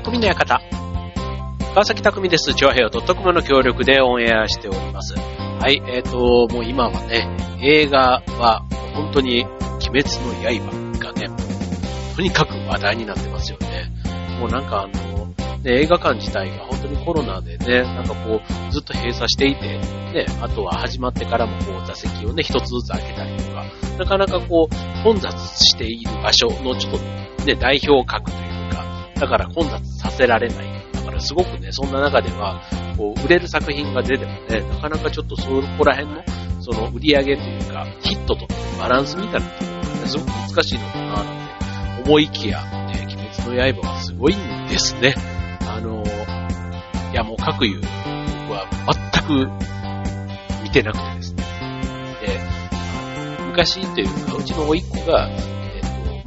匠の館。川崎匠です。チョアヘオ .com の協力でオンエアしております。はい、えっ、ー、と、もう今はね、映画は本当に鬼滅の刃がね、とにかく話題になってますよね。もうなんかあの、ね、映画館自体が本当にコロナでね、なんかこう、ずっと閉鎖していて、ね、あとは始まってからもこう座席をね、一つずつ開けたりとか、なかなかこう、混雑している場所のちょっとね、代表格というか、だから混雑させられない。だからすごくね、そんな中では、こう、売れる作品が出てもね、なかなかちょっとそこら辺の、その売り上げというか、ヒットとバランスみたいなところがね、すごく難しいのかななんて思いきや、ね、鬼滅の刃はすごいんですね。あの、いやもう各言う、僕は全く見てなくてですね。で、昔というか、うちの甥っ子が、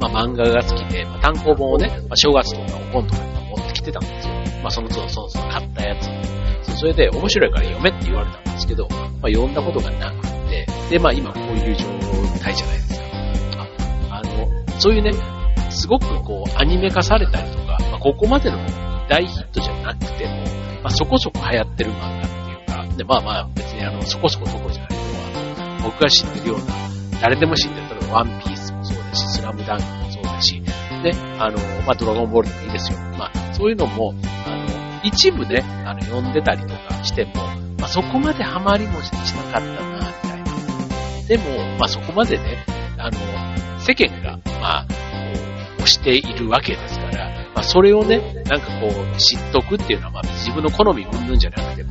まあ、漫画が好きで、まあ、単行本をね、まあ、正月とかお盆とかに持ってきてたんですよ。まあ、その都度、その都度買ったやつを。それで、面白いから読めって言われたんですけど、まあ、読んだことがなくて、で、まあ、今こういう状態じゃないですか。ああの、そういうね、すごくこう、アニメ化されたりとか、まあ、ここまでの大ヒットじゃなくても、まあ、そこそこ流行ってる漫画っていうか、で、まあまあ、別にあの、そこそこそこじゃないけど、僕が知ってるような、誰でも知ってる、例えばワンピースし、スラムダンクもそうだし、ね、あの、まあ、ドラゴンボールでもいいですよ。まあ、そういうのも、あの、一部ね、あの、読んでたりとかしても、まあ、そこまでハマりもしなかったな、みたいな。でも、まあ、そこまでね、あの、世間が、まあ、こう、推しているわけですから、まあ、それをね、なんかこう、知っとくっていうのは、まあ、自分の好みうんぬんじゃなくて、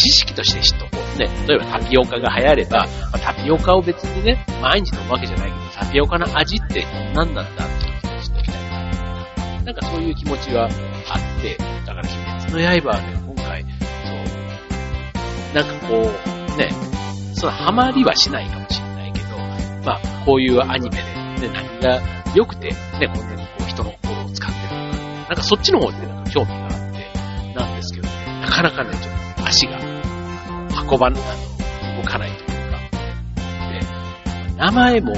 知識として知っとこう。ね、例えばタピオカが流行れば、まあ、タピオカを別にね、毎日飲むわけじゃないけど、タピオカの味って何なんだっていうのを知っときたいな。なんかそういう気持ちはあって、だから鬼滅の刃はね、今回、そう、なんかこう、ね、そのハマりはしないかもしれないけど、まあ、こういうアニメで、ね、何が良くて、ね、こんなにこう人の心を使ってるのか、なんかそっちの方にね、なんか興味があって、なんですけどね、なかなかね、ちょっと足が運ば、あの、動かないというか。で、名前も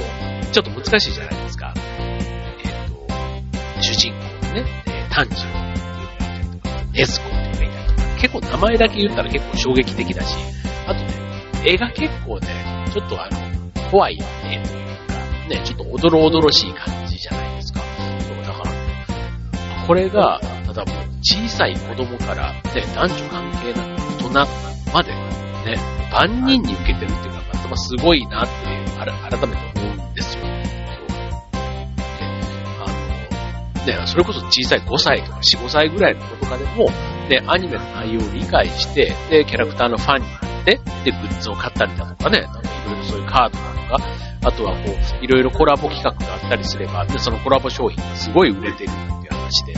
ちょっと難しいじゃないですか。えっ、と、主人公のね、えー炭治郎っていうのがいたりとか、ネズコっていうのがいたりとか、結構名前だけ言ったら結構衝撃的だし、あとね、絵が結構ね、ちょっとあの、怖い絵というか、ね、ちょっとおどろおどろしい感じじゃないですか。そう、だからね、これが、ただもう小さい子供から、ね、男女関係なく大人まで、ね、万人に受けてるっていうのが、まあ、すごいなっていう、改めて思うんですよ。そうであの、ね、それこそ小さい5歳とか4、5歳ぐらいの子とかでも、ね、アニメの内容を理解して、で、キャラクターのファンになって、で、グッズを買ったりだとかね、なんかいろいろそういうカードだとか、あとはこう、いろいろコラボ企画があったりすれば、で、そのコラボ商品がすごい売れてるっていう話で、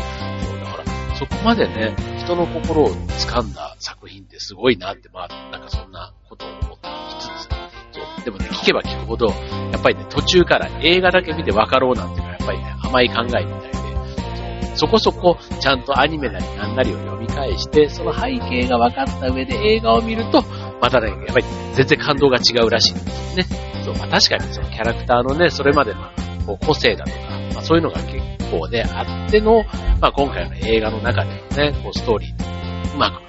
そ、こまでね、人の心を掴んだ作品ってすごいなって、まあ、なんかそんなことを思ってきつつ、そう、でもね、聞けば聞くほど、やっぱりね、途中から映画だけ見て分かろうなんていうのは、やっぱりね、甘い考えみたいで、そこそこ、ちゃんとアニメなりなんなりを読み返して、その背景が分かった上で映画を見ると、またね、やっぱり全然感動が違うらしいんですよね。そう、まあ確かにそのキャラクターのね、それまでの個性だとか、そういうのが結構ね、あっての、まあ今回の映画の中でのね、こうストーリーとうまく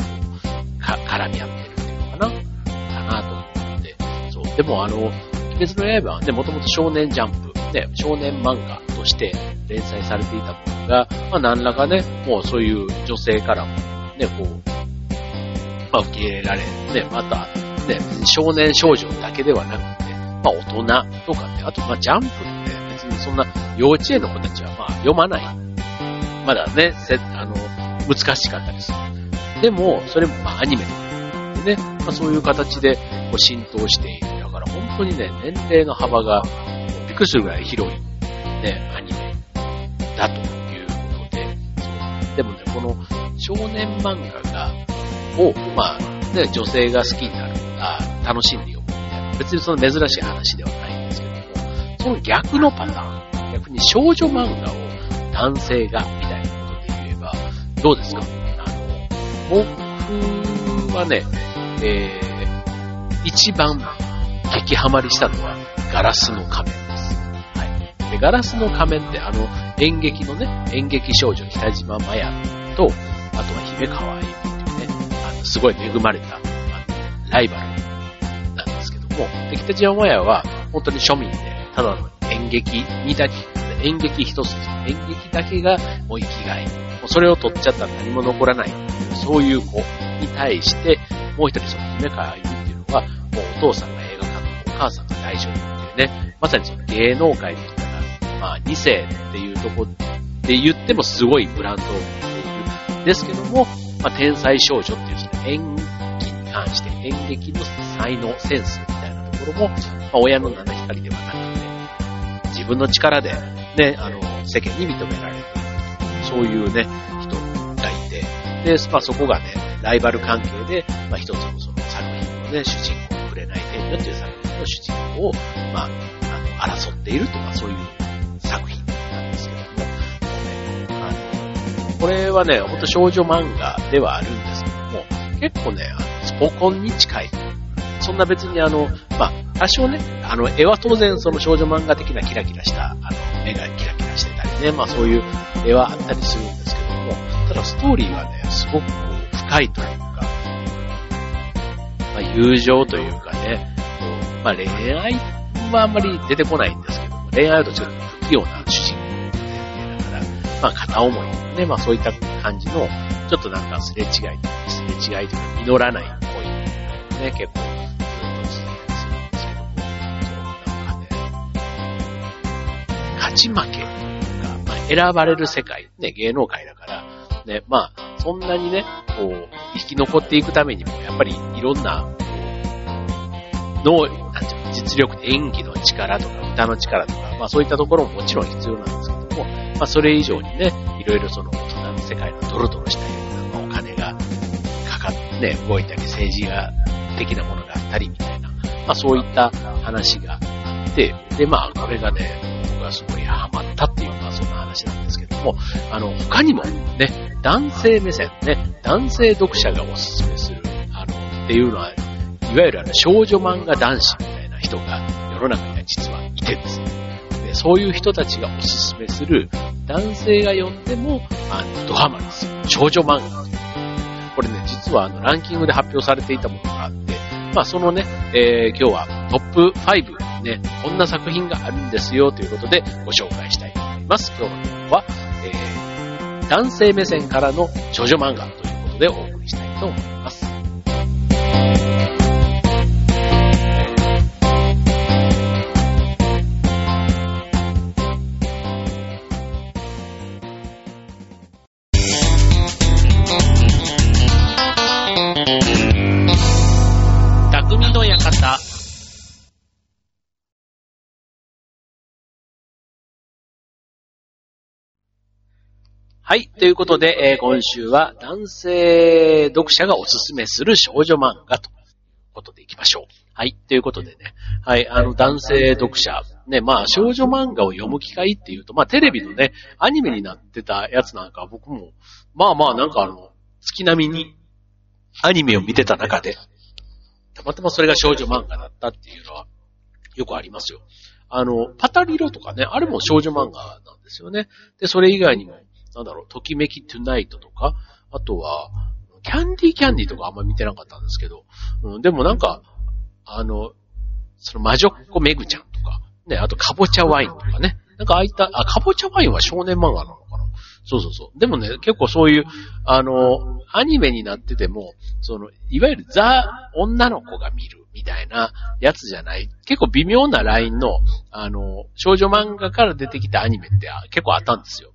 絡み合ってるっていうのかな、かなと思って。そう、でもあの、鬼滅の刃はね、もともと少年ジャンプ、ね、少年漫画として連載されていたものが、まあ何らかね、もうそういう女性からもね、こう、まあ受け入れられ、ね、また、ね、少年少女だけではなくて、まあ大人とかね、あとまあジャンプって別にそんな幼稚園の子たちはまあ読まない。まだね、せあの、難しかったりする。でも、それもまあアニメでね、まあそういう形でこう浸透している。だから本当にね、年齢の幅がびっくりするぐらい広い、ね、アニメだということで、でもね、この少年漫画が、を、まあ、ね、女性が好きになる、あ楽しんで読むみたいな、別にその珍しい話ではない、その逆のパターン、逆に少女漫画を男性が、みたいなことで言えば、どうですか？あの、僕はね、えー、一番激ハマりしたのは、ガラスの仮面です。はい。で、ガラスの仮面ってあの、演劇のね、演劇少女北島麻也と、あとは姫川あゆみっていうね、あの、すごい恵まれた、あの、ライバルなんですけども、で、北島麻也は本当に庶民で、ただの演劇にだけ、演劇一筋、演劇だけがもう生きがい。もうそれを取っちゃった。ら何も残らない。そういう子に対して、もう一人その姫川あゆみっていうのは、もうお父さんが映画監督、お母さんが大丈夫っていうね、まさにその芸能界でしたら、まあ2世っていうとこって言ってもすごいブランドを持っている。ですけども、まあ天才少女っていうその演技に関して演劇の才能、センスみたいなところも、まあ親の七光ではなく、分の力でね、あの、世間に認められる。そういうね、人がいて、で、まあそこがね、ライバル関係で、まあ一つのその作品のね、主人公、触れない天女っていう作品の主人公を、まあ、あの、争っているという、まあそういう作品なんですけども、ね、あの、これはね、ほんと少女漫画ではあるんですけども、結構ね、あのスポコンに近い。そんな別にあの、まあ、多少ね、あの、絵は当然その少女漫画的なキラキラした、あの、目がキラキラしてたりね、まあそういう絵はあったりするんですけども、ただストーリーはね、すごくこう、深いというか、まあ友情というかね、こうまあ恋愛はあんまり出てこないんですけども、恋愛とちょっと不器用な主人公だから、まあ片思いね、まあそういった感じの、ちょっとなんかすれ違い、すれ違いというか、実らない恋ね、結構ち負けが、まあ、選ばれる世界、ね、芸能界だから、ね、まあ、そんなにね、こう、生き残っていくためにも、やっぱりいろんな、能、なんていうの、実力、演技の力とか、歌の力とか、まあそういったところももちろん必要なんですけども、まあそれ以上にね、いろいろその大人の世界のドロドロしたような、まあ、お金がかかってね、動いたり、政治が、的なものがあったりみたいな、まあそういった話があって、で、まあこれがね、僕はすごいハマったっていう、まあそんな話なんですけども、あの、他にもね、男性目線ね、男性読者がおすすめする、あの、っていうのは、いわゆるあの少女漫画男子みたいな人が世の中には実はいてですね。でそういう人たちがおすすめする男性が読んでも、あの、ドハマりする少女漫画これね、実はあのランキングで発表されていたものがあって、まあそのね、えー、今日はトップ5ね、こんな作品があるんですよということでご紹介したいと思います。今日のは、えー、男性目線からの少女漫画ということでお送りしたいと思います。はい。ということで、えー今週は男性読者がおすすめする少女漫画ということでいきましょう。はい。ということでね。はい。あの、男性読者。ね、まあ、少女漫画を読む機会っていうと、まあ、テレビのね、アニメになってたやつなんか僕も、まあまあ、なんかあの、月並みにアニメを見てた中で、たまたまそれが少女漫画だったっていうのは、よくありますよ。あの、パタリロとかね、あれも少女漫画なんですよね。で、それ以外にも、なんだろう、ときめきトゥナイトとか、あとは、キャンディーキャンディーとかあんま見てなかったんですけど、うん、でもなんか、あの、その魔女っ子メグちゃんとか、ね、あとカボチャワインとかね、なんかああいった、あ、カボチャワインは少年漫画なのかなそうそうそう。でもね、結構そういう、あの、アニメになってても、その、いわゆるザ・女の子が見るみたいなやつじゃない、結構微妙なラインの、あの、少女漫画から出てきたアニメって結構あったんですよ。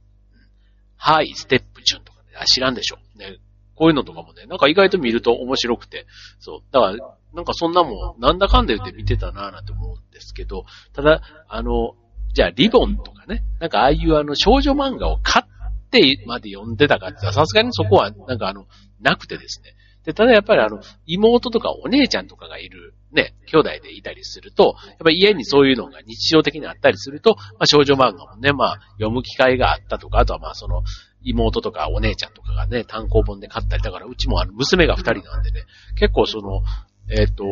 はい、ステップチュンとかね、あ知らんでしょ。ね、こういうのとかもね、なんか意外と見ると面白くて、そう。だから、なんかそんなもん、なんだかんだ言って見てたなぁなんて思うんですけど、ただ、あの、じゃあリボンとかね、なんかああいうあの少女漫画を買ってまで読んでたかってさすがにそこはなんかあの、なくてですね。で、ただやっぱりあの、妹とかお姉ちゃんとかがいる、ね、兄弟でいたりすると、やっぱり家にそういうのが日常的にあったりすると、まあ少女漫画もね、まあ読む機会があったとか、あとはまあその、妹とかお姉ちゃんとかがね、単行本で買ったり、だからうちもあの、娘が二人なんでね、結構その、えっ、と、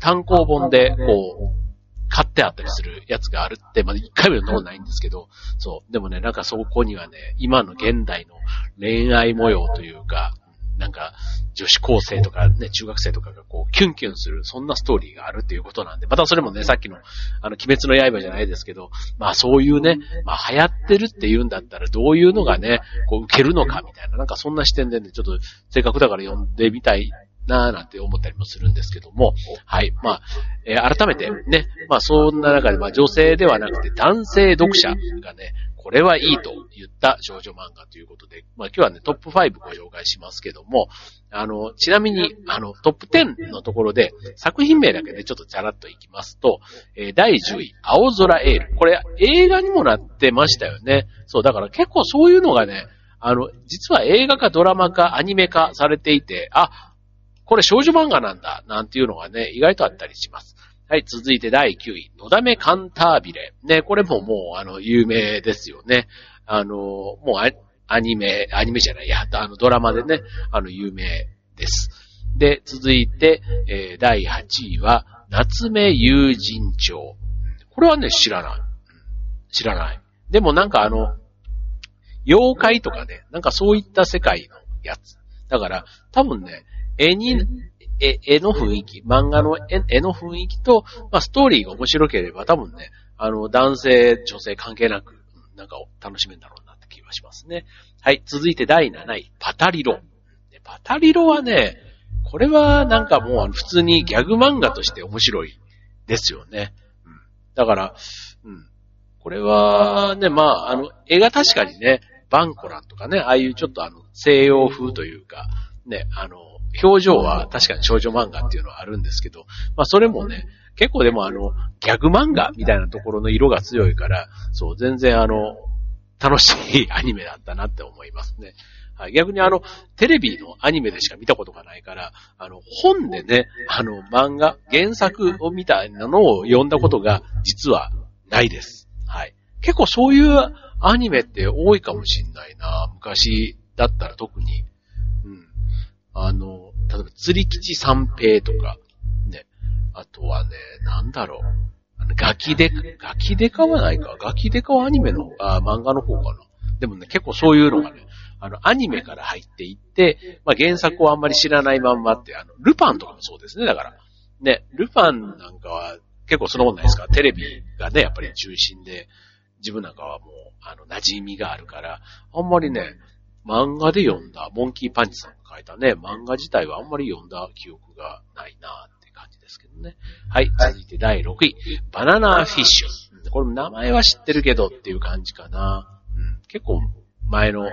単行本で、こう、買ってあったりするやつがあるって、まだ一回も読んだことないんですけど、そう。でもね、なんかそこにはね、今の現代の恋愛模様というか、なんか、女子高生とかね、中学生とかがこう、キュンキュンする、そんなストーリーがあるっていうことなんで、またそれもね、さっきの、あの、鬼滅の刃じゃないですけど、まあそういうね、まあ流行ってるって言うんだったら、どういうのがね、こう、受けるのかみたいな、なんかそんな視点でね、ちょっと、せっかくだから読んでみたいなぁなんて思ったりもするんですけども、はい。まあ、えー、改めてね、まあそんな中で、まあ女性ではなくて男性読者がね、これはいいと言った少女漫画ということで、まあ今日はね、トップ5ご紹介しますけども、あの、ちなみに、あの、トップ10のところで、作品名だけで、ちょっとチャラッといきますと、えー、第10位、青空エール。これ、映画にもなってましたよね。そう、だから結構そういうのがね、あの、実は映画かドラマかアニメ化されていて、あ、これ少女漫画なんだ、なんていうのがね、意外とあったりします。はい、続いて第9位。のだめカンタービレ。ね、これももう、あの、有名ですよね。あの、もうアニメ、アニメじゃない、や、あの、ドラマでね、あの、有名です。で、続いて、えー、第8位は、夏目友人帳。これはね、知らない。知らない。でもなんかあの、妖怪とかね、なんかそういった世界のやつ。だから、多分ね、絵に、絵、絵の雰囲気、漫画の絵絵の雰囲気と、まあ、ストーリーが面白ければ多分ね、あの、男性、女性関係なく、なんか楽しめるんだろうなって気がしますね。はい、続いて第7位、パタリロ。パタリロはね、これはなんかもう普通にギャグ漫画として面白いですよね。うん、だから、うん。これはね、まあ、あの、絵が確かにね、バンコランとかね、ああいうちょっとあの、西洋風というか、ね、あの、表情は確かに少女漫画っていうのはあるんですけど、まあそれもね、結構でもあの、ギャグ漫画みたいなところの色が強いから、そう、全然あの、楽しいアニメだったなって思いますね。はい、逆にあの、テレビのアニメでしか見たことがないから、あの、本でね、あの、漫画、原作を見たのを読んだことが実はないです。はい。結構そういうアニメって多いかもしんないな。昔だったら特に。あの、例えば釣り吉三平とか、ね。あとはね、なんだろう。あの、ガキデカ、ガキデカはないか。ガキデカはアニメの、あ、漫画の方かな。でもね、結構そういうのがね、あの、アニメから入っていって、まあ、原作をあんまり知らないまんまって、あの、ルパンとかもそうですね、だから。ね、ルパンなんかは結構そのもんないですかテレビがね、やっぱり中心で、自分なんかはもう、あの、馴染みがあるから、あんまりね、漫画で読んだ、モンキーパンチさんが書いたね、漫画自体はあんまり読んだ記憶がないなって感じですけどね。はい、続いて第6位、バナナフィッシュ。これ名前は知ってるけどっていう感じかな。うん、結構前の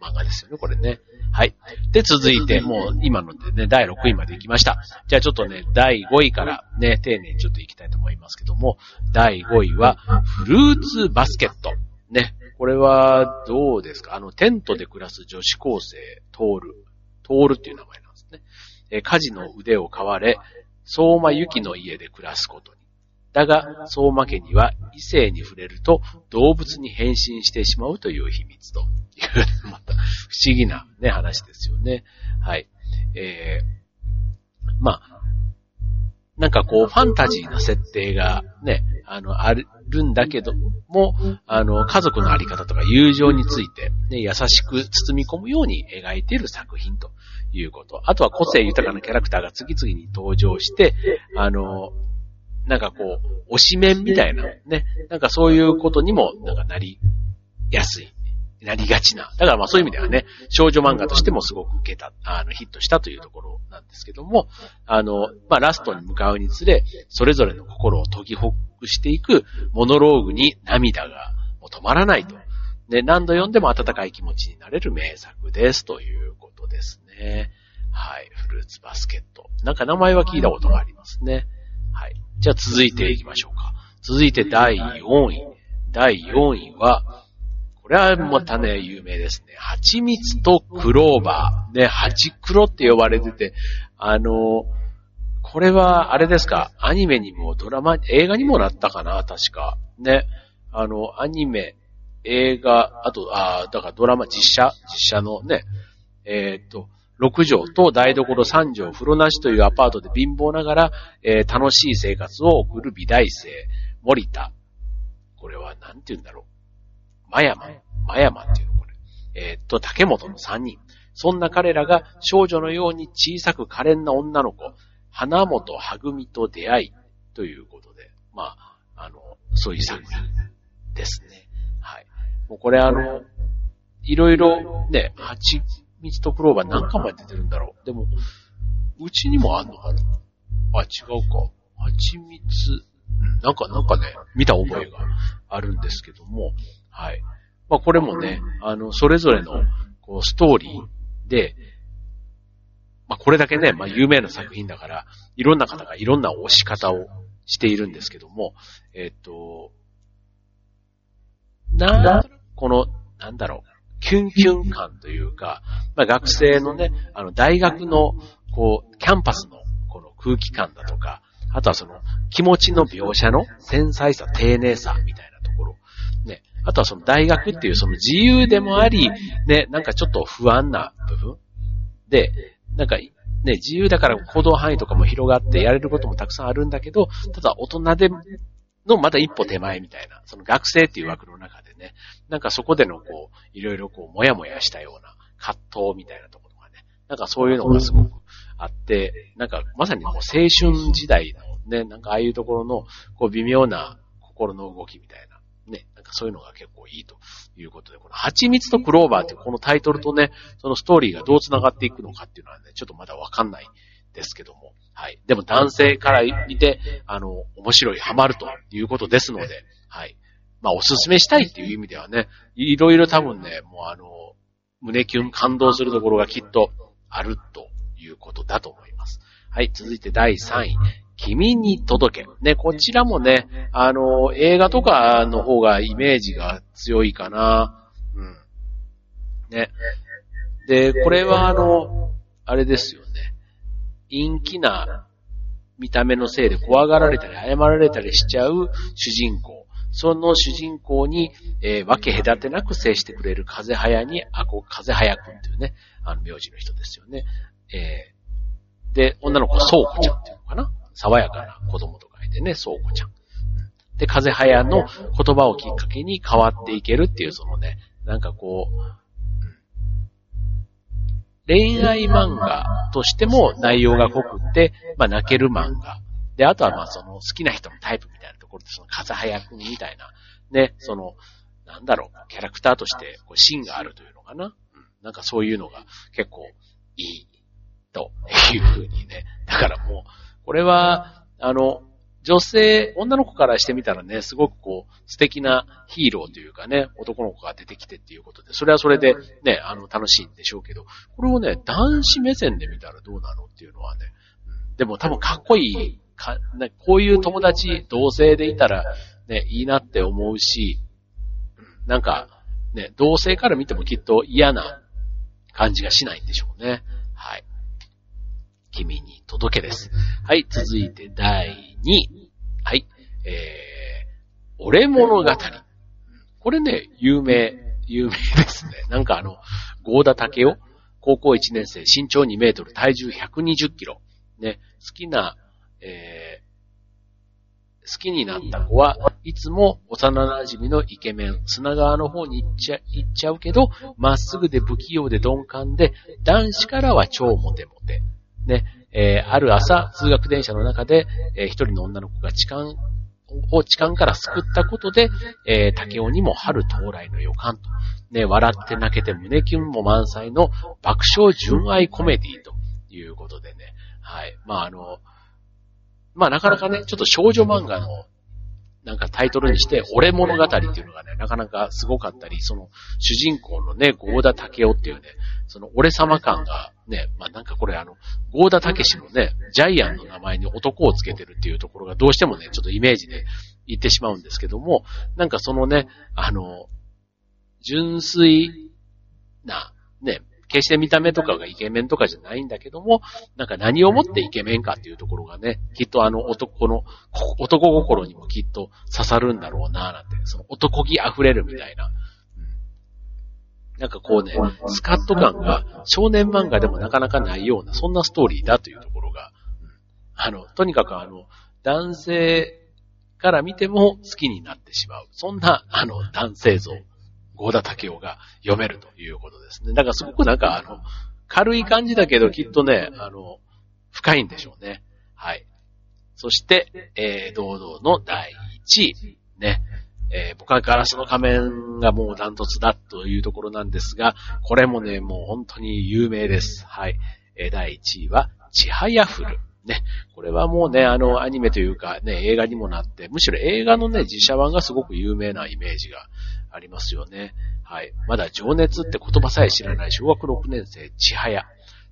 漫画ですよね、これね。はい。で、続いて、もう今のでね、第6位まで行きました。じゃあちょっとね、第5位からね、丁寧にちょっと行きたいと思いますけども、第5位は、フルーツバスケット。ね。これは、どうですか？あの、テントで暮らす女子高生、トール。トールっていう名前なんですね。え家事の腕を買われ、相馬ゆきの家で暮らすことに。だが、相馬家には異性に触れると動物に変身してしまうという秘密という、また不思議なね、話ですよね。はい。えー、まあ、なんかこう、ファンタジーな設定がね、あの、あるんだけども、あの、家族のあり方とか友情について、ね、優しく包み込むように描いている作品ということ。あとは個性豊かなキャラクターが次々に登場して、あの、なんかこう、推し面みたいな、ね、なんかそういうことにも、なんかなりやすい。なりがちな。だからまあそういう意味ではね、少女漫画としてもすごく受けた、あの、ヒットしたというところなんですけども、あの、まあラストに向かうにつれ、それぞれの心を研ぎほぐしていくモノローグに涙がもう止まらないと。ね、何度読んでも温かい気持ちになれる名作ですということですね。はい。フルーツバスケット。なんか名前は聞いたことがありますね。はい。じゃあ続いていきましょうか。続いて第4位。第4位は、これはまたね、有名ですね。蜂蜜とクローバー。ね、蜂黒って呼ばれてて、あの、これは、あれですか、アニメにもドラマ、映画にもなったかな、確か。ね。あの、アニメ、映画、あと、あだからドラマ、実写、実写のね、えっ、ー、と、6畳と台所3畳風呂なしというアパートで貧乏ながら、えー、楽しい生活を送る美大生、森田。これは何て言うんだろう。マヤマン。マヤマンっていうのこれ。えー、っと、竹本の3人。そんな彼らが少女のように小さく可憐な女の子、花本はぐみと出会いということで、まあ、あの、そういう作品ですね。はい。もうこれあの、いろいろね、蜂蜜とクローバー何巻まで出てるんだろう。でも、うちにもあんのかな？あ、違うか。蜂蜜、うん、なんか、なんかね、見た覚えがあるんですけども、はい。まあこれもね、あの、それぞれの、こう、ストーリーで、まあこれだけね、まあ有名な作品だから、いろんな方がいろんな押し方をしているんですけども、えっ、と、な、この、なんだろう、キュンキュン感というか、まあ、学生のね、あの、大学の、こう、キャンパスの、この空気感だとか、あとはその、気持ちの描写の繊細さ、丁寧さ、みたいな。あとはその大学っていうその自由でもあり、ね、なんかちょっと不安な部分。で、なんか、ね、自由だから行動範囲とかも広がってやれることもたくさんあるんだけど、ただ大人でのまだ一歩手前みたいな、その学生っていう枠の中でね、なんかそこでのこう、いろいろこう、もやもやしたような葛藤みたいなところがね、なんかそういうのがすごくあって、なんかまさにこう青春時代のね、なんかああいうところの、こう微妙な心の動きみたいな、ね、なんかそういうのが結構いいということで、この蜂蜜とクローバーってこのタイトルとね、そのストーリーがどう繋がっていくのかっていうのはね、ちょっとまだわかんないですけども、はい。でも男性から見て、あの、面白い、ハマるということですので、はい。まあ、おすすめしたいっていう意味ではね、いろいろ多分ね、もうあの、胸キュン感動するところがきっとあるということだと思います。はい。続いて第3位。君に届け。ね、こちらもね、あの、映画とかの方がイメージが強いかな。うん。ね。で、これはあの、あれですよね。陰気な見た目のせいで怖がられたり謝られたりしちゃう主人公。その主人公に、えー、分け隔てなく接してくれる風早に、あ、こう、風早くんっていうね、あの、名字の人ですよね。えー、で、女の子、そうこちゃんっていうのかな爽やかな子供と書いてね、そうこちゃん。で、風早の言葉をきっかけに変わっていけるっていう、そのね、なんかこう、恋愛漫画としても内容が濃くって、まあ泣ける漫画。で、あとはまあその好きな人のタイプみたいなところで、その風早くんみたいな、ね、その、なんだろう、キャラクターとしてこう芯があるというのかな。うん、なんかそういうのが結構いいというふうにね。だからもう、これは、あの、女性、女の子からしてみたらね、すごくこう、素敵なヒーローというかね、男の子が出てきてっていうことで、それはそれでね、あの、楽しいんでしょうけど、これをね、男子目線で見たらどうなのっていうのはね、でも多分かっこいい、か、ね、こういう友達、同性でいたら、ね、いいなって思うし、なんか、ね、同性から見てもきっと嫌な感じがしないんでしょうね。はい。君に届けです。はい、続いて第2位。はい、えー、俺物語。これね、有名、有名ですね。なんかあの、ゴーダ竹雄、高校1年生、身長2メートル、体重120キロ。ね、好きな、えー、好きになった子はいつも幼馴染のイケメン、砂川の方に行っちゃ、行っちゃうけど、まっすぐで不器用で鈍感で、男子からは超モテモテ。ね、えー、ある朝、通学電車の中で、えー、一人の女の子が痴漢を痴漢から救ったことで、えー、竹雄にも春到来の予感と。ね、笑って泣けて胸キュンも満載の爆笑純愛コメディということでね。はい。まあ、あの、まあ、なかなかね、ちょっと少女漫画のなんかタイトルにして、俺物語っていうのがね、なかなかすごかったり、その、主人公のね、ゴーダケオっていうね、その、俺様感がね、まあなんかこれあの、ゴーダタケシのね、ジャイアンの名前に男をつけてるっていうところがどうしてもね、ちょっとイメージで言ってしまうんですけども、なんかそのね、あの、純粋な、ね、決して見た目とかがイケメンとかじゃないんだけども、なんか何をもってイケメンかっていうところがね、きっとあの男の、男心にもきっと刺さるんだろうななんて、その男気溢れるみたいな。なんかこうね、スカット感が少年漫画でもなかなかないような、そんなストーリーだというところが、あの、とにかくあの、男性から見ても好きになってしまう。そんな、あの、男性像、ゴーダタケオが読めるということですね。だからすごくなんかあの、軽い感じだけどきっとね、あの、深いんでしょうね。はい。そして、えー、堂々の第1位。ね。えー、僕はガラスの仮面がもうダントツだというところなんですが、これもね、もう本当に有名です。はい。えー、第1位は、ちはやふる。ね。これはもうね、あの、アニメというかね、映画にもなって、むしろ映画のね、実写版がすごく有名なイメージがありますよね。はい。まだ情熱って言葉さえ知らない小学6年生、ちはや。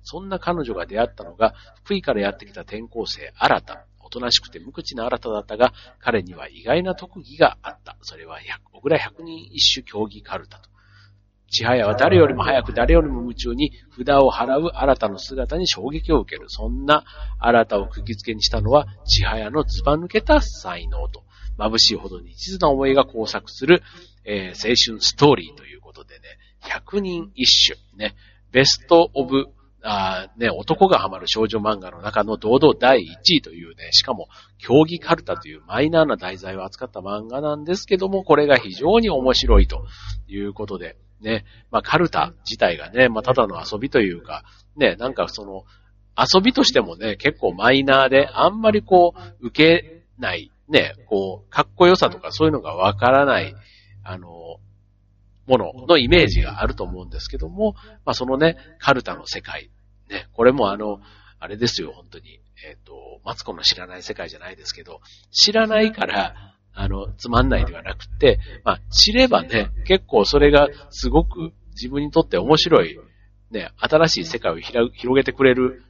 そんな彼女が出会ったのが、福井からやってきた転校生、新た。おとなしくて無口な新ただったが、彼には意外な特技があった。それは、小倉百人一首競技カルタと。千早は誰よりも早く誰よりも夢中に札を払う新たの姿に衝撃を受ける。そんな新たを釘付けにしたのは、千早のズバ抜けた才能と、眩しいほどに一途な思いが交錯する、えー、青春ストーリーということでね、百人一首、ね、ベストオブあね、男がハマる少女漫画の中の堂々第1位というね、しかも競技カルタというマイナーな題材を扱った漫画なんですけども、これが非常に面白いということで、ね、まあカルタ自体がね、まあただの遊びというか、ね、なんかその、遊びとしてもね、結構マイナーで、あんまりこう、受けない、ね、こう、かっこよさとかそういうのがわからない、あの、もののイメージがあると思うんですけども、まあそのね、カルタの世界。ね、これもあの、あれですよ、本当に。えっ、ー、と、マツコの知らない世界じゃないですけど、知らないから、あの、つまんないではなくて、まあ、知ればね、結構それがすごく自分にとって面白い、ね、新しい世界を広げてくれる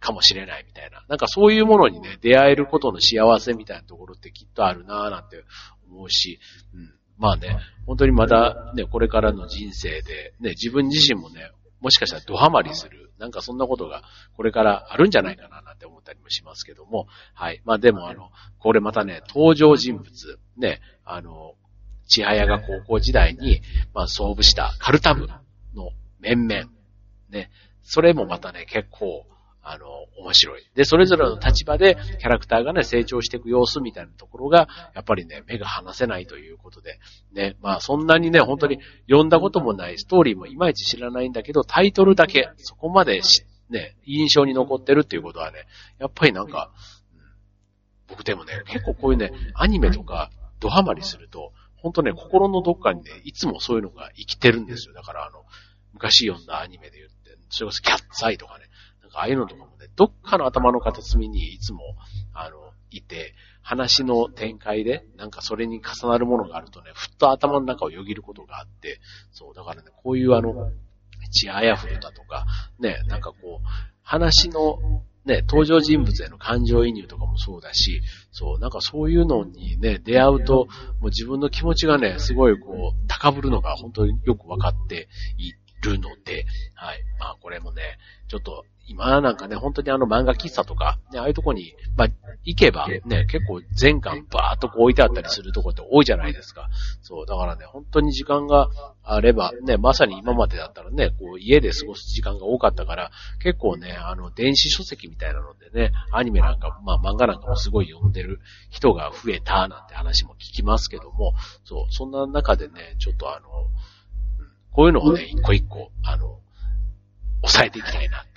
かもしれないみたいな。なんかそういうものにね、出会えることの幸せみたいなところってきっとあるなぁなんて思うし、うん。まあね、本当にまだね、これからの人生で、ね、自分自身もね、もしかしたらドハマりする、なんかそんなことがこれからあるんじゃないかななんて思ったりもしますけども、はい。まあでもあの、これまたね、登場人物、ね、あの、千早が高校時代に、まあ、創部したカルタ部の面々、ね、それもまたね、結構、あの、面白い。で、それぞれの立場でキャラクターがね、成長していく様子みたいなところが、やっぱりね、目が離せないということで、ね、まあそんなにね、本当に読んだこともないストーリーもいまいち知らないんだけど、タイトルだけ、そこまでしね、印象に残ってるっていうことはね、やっぱりなんか、うん、僕でもね、結構こういうね、アニメとかドハマりすると、本当ね、心のどっかにね、いつもそういうのが生きてるんですよ。だからあの、昔読んだアニメで言って、それこそキャッツアイとかね、ああいうのとかもね、どっかの頭の片隅にいつも、あの、いて、話の展開で、なんかそれに重なるものがあるとね、ふっと頭の中をよぎることがあって、そう、だからね、こういうあの、ちあやふるだとか、ね、なんかこう、話の、ね、登場人物への感情移入とかもそうだし、そう、なんかそういうのにね、出会うと、もう自分の気持ちがね、すごいこう、高ぶるのが本当によくわかっているので、はい。まあこれもね、ちょっと今なんかね、本当にあの漫画喫茶とか、ね、ああいうとこに、まあ、行けば、ね、結構全巻バーっとこう置いてあったりするとこって多いじゃないですか。そう、だからね、本当に時間があれば、ね、まさに今までだったらね、こう家で過ごす時間が多かったから、結構ね、あの、電子書籍みたいなのでね、アニメなんか、まあ漫画なんかもすごい読んでる人が増えたなんて話も聞きますけども、そう、そんな中でね、ちょっとあの、こういうのをね、一個一個、あの、抑えていきたいなって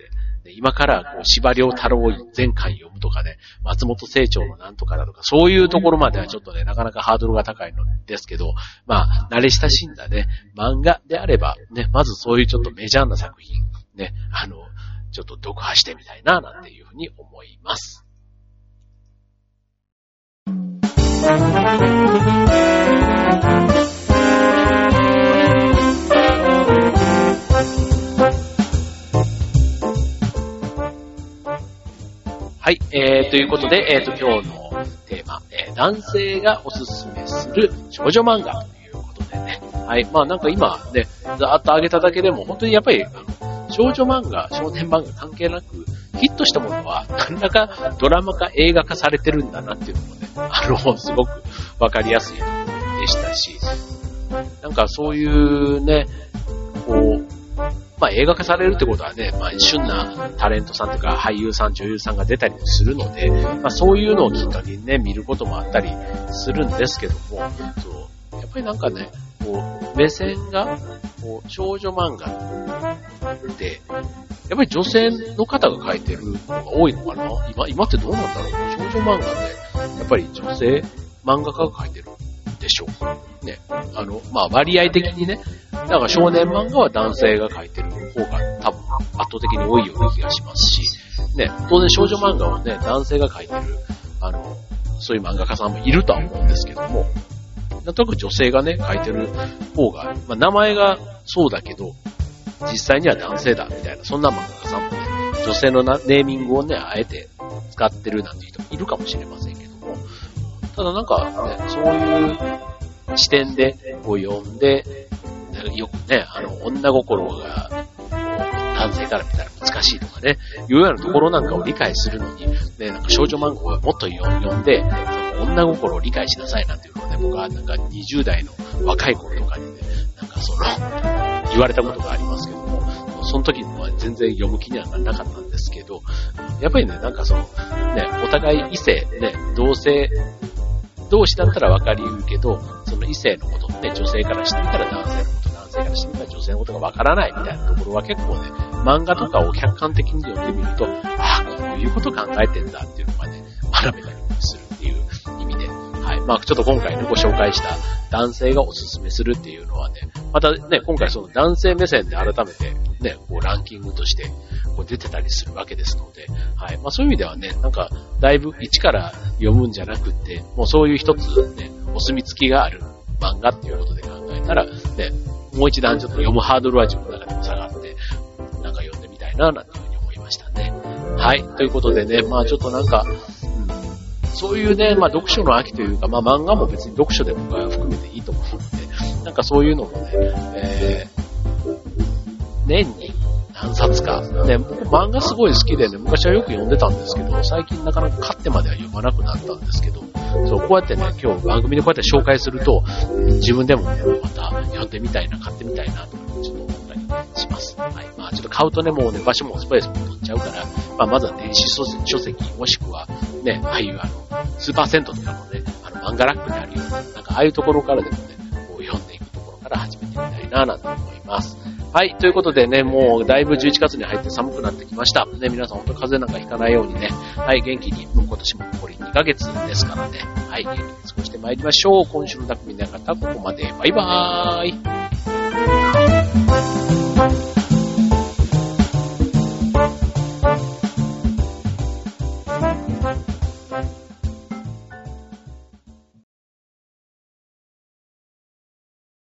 今からこう、司馬遼太郎を全巻読むとかね、松本清張のなんとかだとか、そういうところまではちょっとね、なかなかハードルが高いのですけど、まあ、慣れ親しんだね、漫画であれば、ね、まずそういうちょっとメジャーな作品、ね、あの、ちょっと読破してみたいな、なんていうふうに思います。はい、えー、ということで、えー、と、今日のテーマ、えー、男性がおすすめする少女漫画ということでね。はい、まあなんか今ね、ざーっと上げただけでも、本当にやっぱり、あの、少女漫画、少年漫画関係なく、ヒットしたものは、なんだかドラマ化映画化されてるんだなっていうのもね、あの、すごくわかりやすいでしたし、なんかそういうね、こう、まあ映画化されるってことはね、まあ旬なタレントさんとか俳優さん、女優さんが出たりもするので、まあそういうのをきっかけにね、見ることもあったりするんですけども、そう、やっぱりなんかね、こう、目線が、こう、少女漫画で、やっぱり女性の方が描いてるのが多いのかな？今、今ってどうなんだろう？少女漫画って、やっぱり女性漫画家が描いてるでしょう。ね。あの、まあ割合的にね、だか少年漫画は男性が描いてる方が多分圧倒的に多いような気がしますし、ね、当然少女漫画はね、男性が描いてる、あの、そういう漫画家さんもいるとは思うんですけども、なんとなく女性がね、描いてる方が、まあ名前がそうだけど、実際には男性だみたいな、そんな漫画家さんもね、女性のネーミングをね、あえて使ってるなんていう人もいるかもしれません、ただなんかね、そういう視点でこう読んで、よくね、あの、女心が、男性から見たら難しいとかね、いうようなところなんかを理解するのに、ね、なんか少女漫画をもっと読んで、その女心を理解しなさいなんていうのをね、僕はなんか20代の若い頃とかにね、なんかその、言われたことがありますけども、その時は全然読む気にはならなかったんですけど、やっぱりね、なんかその、ね、お互い異性、ね、同性、同士だったら分かりうるけど、その異性のことって女性からしてみたら男性のこと、男性からしてみたら女性のことが分からないみたいなところは結構ね、漫画とかを客観的に読んでみると、ああ、こういうこと考えてんだっていうのがね、学べたりするっていう意味で、はい。まあちょっと今回ね、ご紹介した男性がおすすめするっていうのはね、またね、今回その男性目線で改めてね、こうランキングとしてこう出てたりするわけですので、はい。まあそういう意味ではね、なんか、だいぶ一から読むんじゃなくって、もうそういう一つね、お墨付きがある漫画っていうことで考えたら、ね、もう一段ちょっと読むハードルは自分の中でも下がって、なんか読んでみたいな、なんていうふうに思いましたね。はい。ということでね、まあちょっとなんか、そういうね、まあ読書の秋というか、まあ漫画も別に読書で僕は含めていいと思うので、なんかそういうのもね、えー、年に何冊か。ね、僕漫画すごい好きでね、昔はよく読んでたんですけど、最近なかなか買ってまでは読まなくなったんですけど、そう、こうやってね、今日番組でこうやって紹介すると、自分でもね、また読んでみたいな、買ってみたいなと、ちょっと思ったりします。はい。まあちょっと買うとね、もうね、場所もスペースも取っちゃうから、まあまずは電子書籍、もしくはね、ああいうあの、スーパーセントとかのね、あの漫画ラックにあるような、なんかああいうところからでもね、こう読んでいくところから始めてみたいな、なんて思います。はい、ということでね、もうだいぶ11月に入って寒くなってきました。ね、皆さん本当風邪なんかひかないようにね、はい、元気に、もう今年も残り2ヶ月ですからね、はい、元気に過ごしてまいりましょう。今週の匠の方、ここまで。バイバーイ。